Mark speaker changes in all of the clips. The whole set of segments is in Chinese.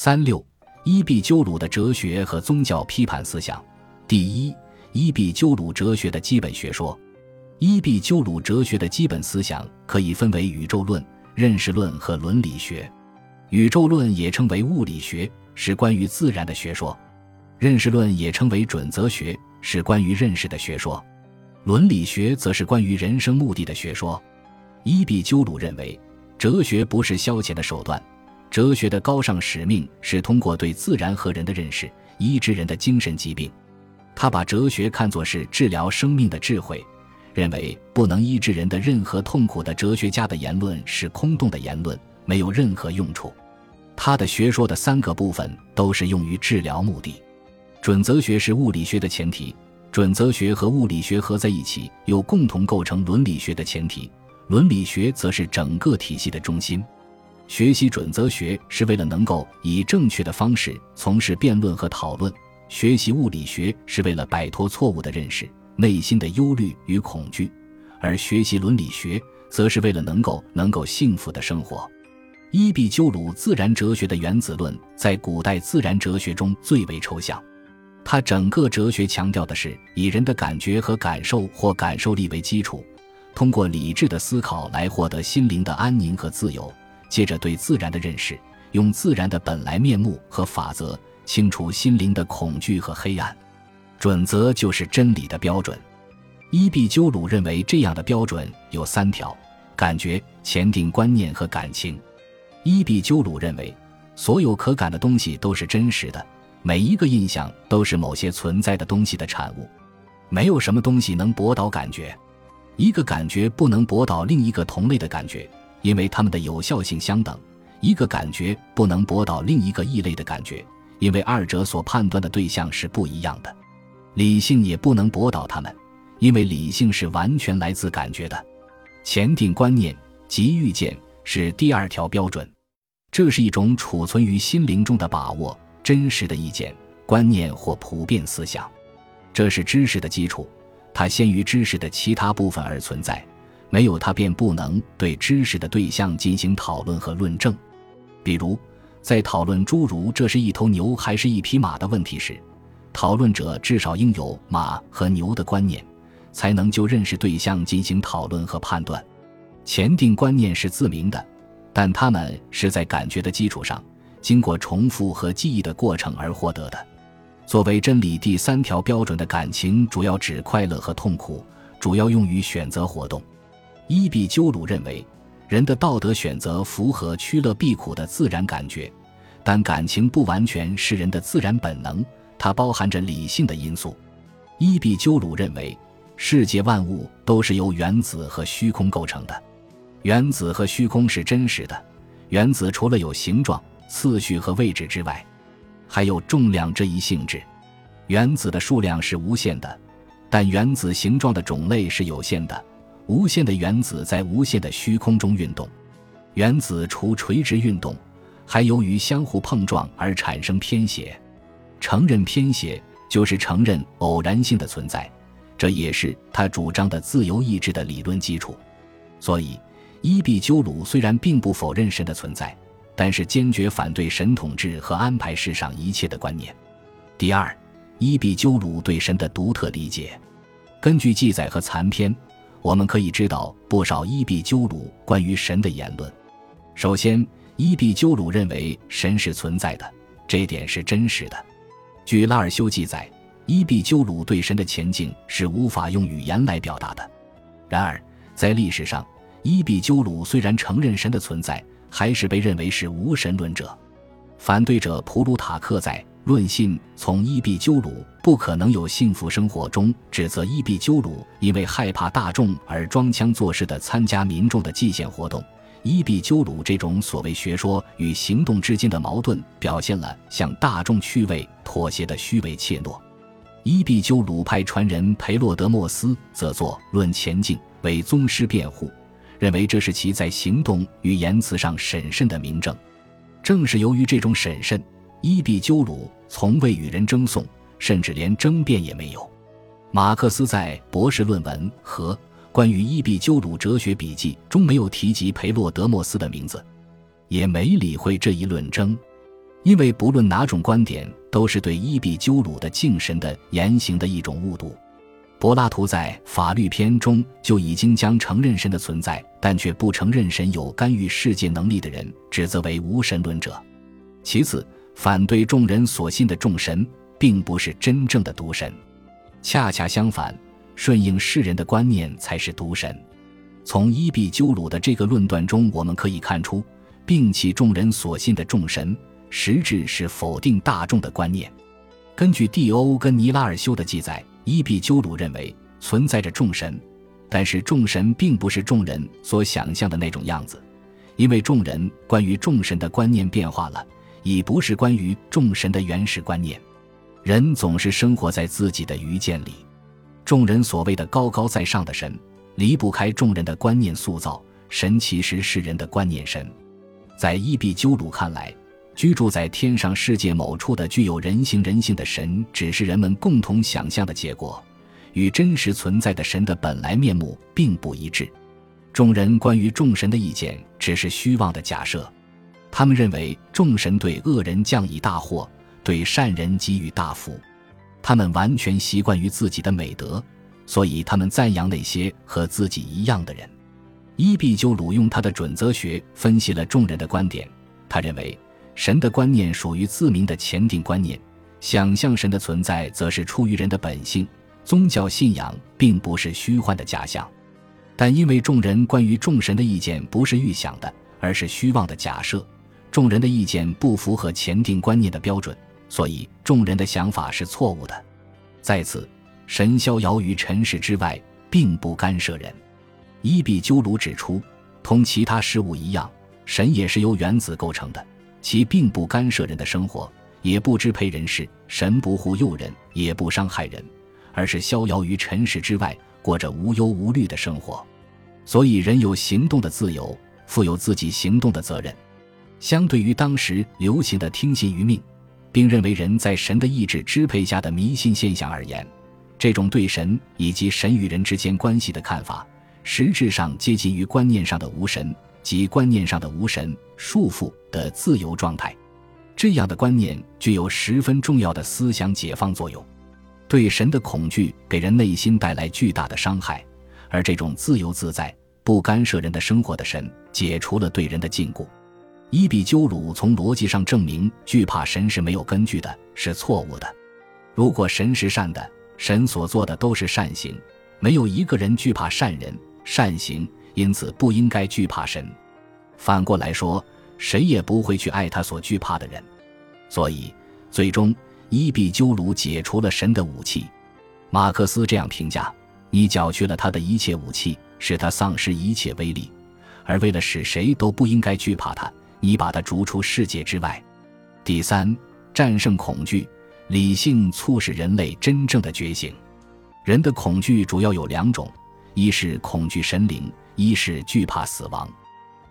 Speaker 1: 三六伊壁鸠鲁的哲学和宗教批判思想。第一，伊壁鸠鲁哲学的基本学说。伊壁鸠鲁哲学的基本思想可以分为宇宙论、认识论和伦理学。宇宙论也称为物理学，是关于自然的学说；认识论也称为准则学，是关于认识的学说；伦理学则是关于人生目的的学说。伊壁鸠鲁认为，哲学不是消遣的手段。哲学的高尚使命是通过对自然和人的认识，医治人的精神疾病。他把哲学看作是治疗生命的智慧，认为不能医治人的任何痛苦的哲学家的言论是空洞的言论，没有任何用处。他的学说的三个部分都是用于治疗目的。准则学是物理学的前提，准则学和物理学合在一起，又共同构成伦理学的前提，伦理学则是整个体系的中心。学习准则学是为了能够以正确的方式从事辩论和讨论；学习物理学是为了摆脱错误的认识、内心的忧虑与恐惧；而学习伦理学，则是为了能够能够幸福的生活。伊壁鸠鲁自然哲学的原子论在古代自然哲学中最为抽象，他整个哲学强调的是以人的感觉和感受或感受力为基础，通过理智的思考来获得心灵的安宁和自由。接着对自然的认识，用自然的本来面目和法则清除心灵的恐惧和黑暗。准则就是真理的标准。伊壁鸠鲁认为这样的标准有三条：感觉、前定观念和感情。伊壁鸠鲁认为，所有可感的东西都是真实的，每一个印象都是某些存在的东西的产物。没有什么东西能驳倒感觉，一个感觉不能驳倒另一个同类的感觉。因为它们的有效性相等，一个感觉不能驳倒另一个异类的感觉，因为二者所判断的对象是不一样的。理性也不能驳倒它们，因为理性是完全来自感觉的。前定观念即预见是第二条标准，这是一种储存于心灵中的把握、真实的意见、观念或普遍思想，这是知识的基础，它先于知识的其他部分而存在。没有它，便不能对知识的对象进行讨论和论证。比如，在讨论诸如这是一头牛还是一匹马的问题时，讨论者至少应有马和牛的观念，才能就认识对象进行讨论和判断。前定观念是自明的，但它们是在感觉的基础上，经过重复和记忆的过程而获得的。作为真理第三条标准的感情，主要指快乐和痛苦，主要用于选择活动。伊壁鸠鲁认为，人的道德选择符合趋乐避苦的自然感觉，但感情不完全是人的自然本能，它包含着理性的因素。伊壁鸠鲁认为，世界万物都是由原子和虚空构成的，原子和虚空是真实的。原子除了有形状、次序和位置之外，还有重量这一性质。原子的数量是无限的，但原子形状的种类是有限的。无限的原子在无限的虚空中运动，原子除垂直运动，还由于相互碰撞而产生偏斜。承认偏斜就是承认偶然性的存在，这也是他主张的自由意志的理论基础。所以，伊壁鸠鲁虽然并不否认神的存在，但是坚决反对神统治和安排世上一切的观念。第二，伊壁鸠鲁对神的独特理解，根据记载和残篇。我们可以知道不少伊壁鸠鲁关于神的言论。首先，伊壁鸠鲁认为神是存在的，这点是真实的。据拉尔修记载，伊壁鸠鲁对神的前景是无法用语言来表达的。然而，在历史上，伊壁鸠鲁虽然承认神的存在，还是被认为是无神论者。反对者普鲁塔克在。论信从伊壁鸠鲁不可能有幸福生活中指责伊壁鸠鲁因为害怕大众而装腔作势地参加民众的祭献活动。伊壁鸠鲁这种所谓学说与行动之间的矛盾，表现了向大众趣味妥协的虚伪怯懦。伊壁鸠鲁派传人培洛德莫斯则作《论前进》为宗师辩护，认为这是其在行动与言辞上审慎的明证。正是由于这种审慎。伊壁鸠鲁从未与人争讼，甚至连争辩也没有。马克思在博士论文和关于伊壁鸠鲁哲学笔记中没有提及培洛德莫斯的名字，也没理会这一论争。因为不论哪种观点，都是对伊壁鸠鲁的敬神的言行的一种误读。柏拉图在《法律篇》中就已经将承认神的存在，但却不承认神有干预世界能力的人，指责为无神论者。其次，反对众人所信的众神，并不是真正的独神，恰恰相反，顺应世人的观念才是独神。从伊壁鸠鲁的这个论断中，我们可以看出，摒弃众人所信的众神，实质是否定大众的观念。根据蒂欧跟尼拉尔修的记载。伊壁鸠鲁认为存在着众神，但是众神并不是众人所想象的那种样子，因为众人关于众神的观念变化了，已不是关于众神的原始观念。人总是生活在自己的愚见里，众人所谓的高高在上的神，离不开众人的观念塑造。神其实是人的观念神，在伊壁鸠鲁看来。居住在天上世界某处的具有人形人性的神，只是人们共同想象的结果，与真实存在的神的本来面目并不一致。众人关于众神的意见只是虚妄的假设，他们认为众神对恶人降以大祸，对善人给予大福。他们完全习惯于自己的美德，所以他们赞扬那些和自己一样的人。伊壁鸠鲁用他的准则学分析了众人的观点，他认为。神的观念属于自明的前定观念，想象神的存在则是出于人的本性。宗教信仰并不是虚幻的假象，但因为众人关于众神的意见不是预想的，而是虚妄的假设，众人的意见不符合前定观念的标准，所以众人的想法是错误的。在此，神逍遥于尘世之外，并不干涉人。伊壁鸠鲁指出，同其他事物一样，神也是由原子构成的。其并不干涉人的生活，也不支配人事，神不护佑人，也不伤害人，而是逍遥于尘世之外，过着无忧无虑的生活。所以，人有行动的自由，负有自己行动的责任。相对于当时流行的听信于命，并认为人在神的意志支配下的迷信现象而言，这种对神以及神与人之间关系的看法，实质上接近于观念上的无神。及观念上的无神束缚的自由状态，这样的观念具有十分重要的思想解放作用。对神的恐惧给人内心带来巨大的伤害，而这种自由自在、不干涉人的生活的神，解除了对人的禁锢。伊比鸠鲁从逻辑上证明，惧怕神是没有根据的，是错误的。如果神是善的，神所做的都是善行，没有一个人惧怕善人善行。因此不应该惧怕神，反过来说，谁也不会去爱他所惧怕的人。所以，最终伊壁鸠鲁解除了神的武器。马克思这样评价：你缴去了他的一切武器，使他丧失一切威力；而为了使谁都不应该惧怕他，你把他逐出世界之外。第三，战胜恐惧，理性促使人类真正的觉醒。人的恐惧主要有两种：一是恐惧神灵。一是惧怕死亡，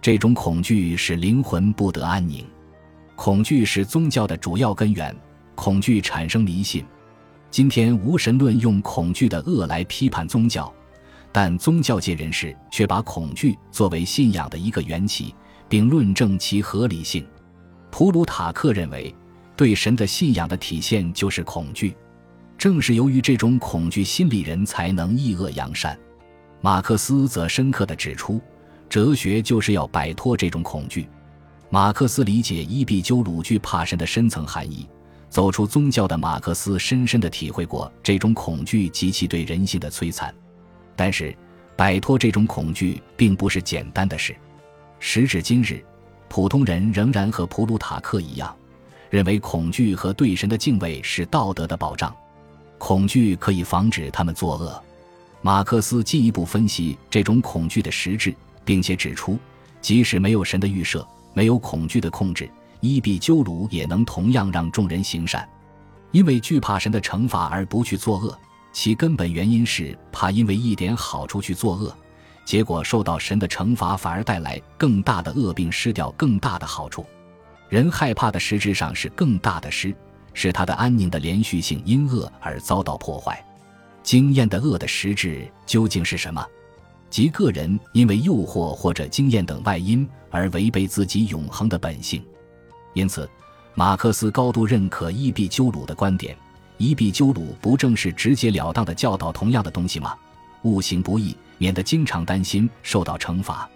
Speaker 1: 这种恐惧使灵魂不得安宁。恐惧是宗教的主要根源，恐惧产生迷信。今天无神论用恐惧的恶来批判宗教，但宗教界人士却把恐惧作为信仰的一个缘起，并论证其合理性。普鲁塔克认为，对神的信仰的体现就是恐惧，正是由于这种恐惧心理，人才能抑恶扬善。马克思则深刻地指出，哲学就是要摆脱这种恐惧。马克思理解伊壁鸠鲁惧怕神的深层含义。走出宗教的马克思深深地体会过这种恐惧及其对人性的摧残。但是，摆脱这种恐惧并不是简单的事。时至今日，普通人仍然和普鲁塔克一样，认为恐惧和对神的敬畏是道德的保障。恐惧可以防止他们作恶。马克思进一步分析这种恐惧的实质，并且指出，即使没有神的预设，没有恐惧的控制，伊壁鸠鲁也能同样让众人行善。因为惧怕神的惩罚而不去作恶，其根本原因是怕因为一点好处去作恶，结果受到神的惩罚，反而带来更大的恶病，失掉更大的好处。人害怕的实质上是更大的失，是他的安宁的连续性因恶而遭到破坏。经验的恶的实质究竟是什么？即个人因为诱惑或者经验等外因而违背自己永恒的本性。因此，马克思高度认可伊壁鸠鲁的观点。伊壁鸠鲁不正是直截了当的教导同样的东西吗？勿行不义，免得经常担心受到惩罚。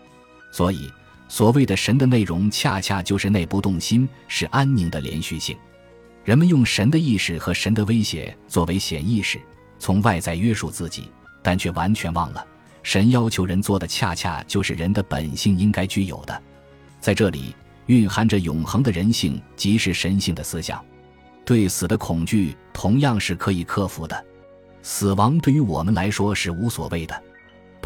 Speaker 1: 所以，所谓的神的内容，恰恰就是内不动心，是安宁的连续性。人们用神的意识和神的威胁作为显意识，从外在约束自己，但却完全忘了，神要求人做的，恰恰就是人的本性应该具有的。在这里，蕴含着永恒的人性，即是神性的思想。对死的恐惧同样是可以克服的，死亡对于我们来说是无所谓的。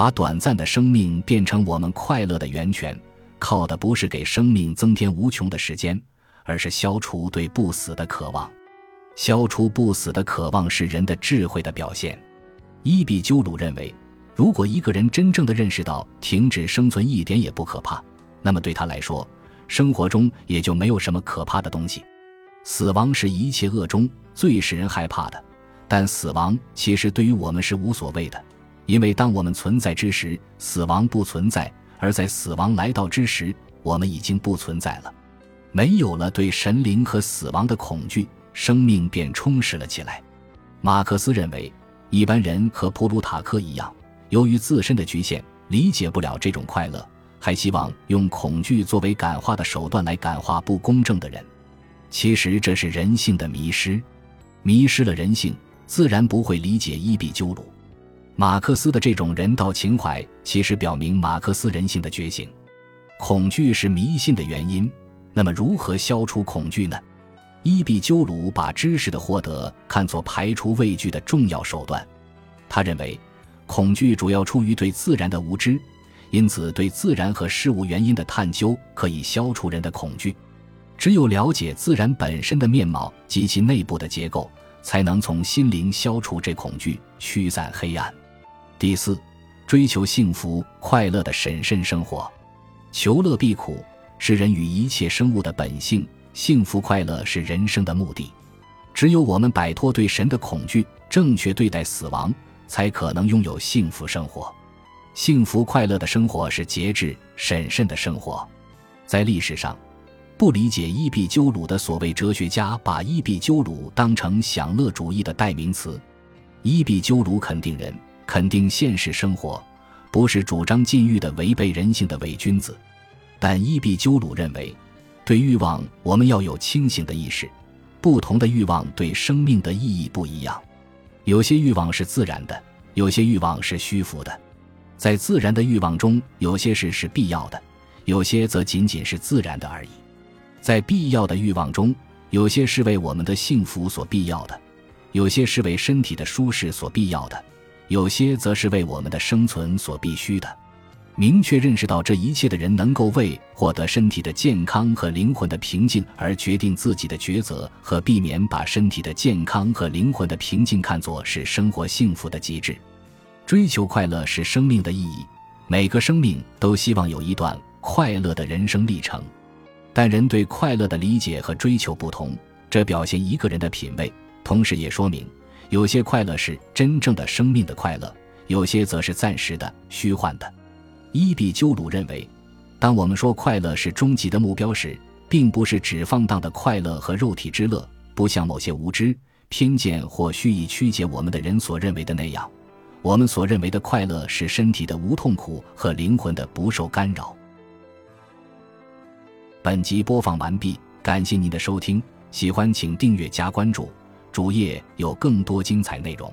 Speaker 1: 把短暂的生命变成我们快乐的源泉，靠的不是给生命增添无穷的时间，而是消除对不死的渴望。消除不死的渴望是人的智慧的表现。伊壁鸠鲁认为，如果一个人真正的认识到停止生存一点也不可怕，那么对他来说，生活中也就没有什么可怕的东西。死亡是一切恶中最使人害怕的，但死亡其实对于我们是无所谓的，因为当我们存在之时，死亡不存在；而在死亡来到之时，我们已经不存在了。没有了对神灵和死亡的恐惧，生命便充实了起来。马克思认为，一般人和普鲁塔克一样，由于自身的局限，理解不了这种快乐，还希望用恐惧作为感化的手段来感化不公正的人。其实这是人性的迷失，迷失了人性，自然不会理解伊壁鸠鲁。马克思的这种人道情怀，其实表明马克思人性的觉醒。恐惧是迷信的原因，那么如何消除恐惧呢？伊壁鸠鲁把知识的获得看作排除畏惧的重要手段。他认为，恐惧主要出于对自然的无知，因此对自然和事物原因的探究可以消除人的恐惧。只有了解自然本身的面貌及其内部的结构，才能从心灵消除这恐惧，驱散黑暗。第四，追求幸福快乐的审慎生活，求乐避苦是人与一切生物的本性，幸福快乐是人生的目的。只有我们摆脱对神的恐惧，正确对待死亡，才可能拥有幸福生活。幸福快乐的生活是节制审慎的生活，在历史上。不理解伊壁鸠鲁的所谓哲学家，把伊壁鸠鲁当成享乐主义的代名词。伊壁鸠鲁肯定人，肯定现实生活，不是主张禁欲的违背人性的伪君子。但伊壁鸠鲁认为，对欲望我们要有清醒的意识。不同的欲望对生命的意义不一样。有些欲望是自然的，有些欲望是虚浮的。在自然的欲望中，有些事是必要的，有些则仅仅是自然的而已。在必要的欲望中，有些是为我们的幸福所必要的，有些是为身体的舒适所必要的，有些则是为我们的生存所必须的。明确认识到这一切的人，能够为获得身体的健康和灵魂的平静而决定自己的抉择，和避免把身体的健康和灵魂的平静看作是生活幸福的极致。追求快乐是生命的意义，每个生命都希望有一段快乐的人生历程。但人对快乐的理解和追求不同，这表现一个人的品味，同时也说明有些快乐是真正的生命的快乐，有些则是暂时的、虚幻的。伊壁鸠鲁认为，当我们说快乐是终极的目标时，并不是指放荡的快乐和肉体之乐，不像某些无知、偏见或蓄意曲解我们的人所认为的那样。我们所认为的快乐是身体的无痛苦和灵魂的不受干扰。本集播放完毕，感谢您的收听，喜欢请订阅加关注，主页有更多精彩内容。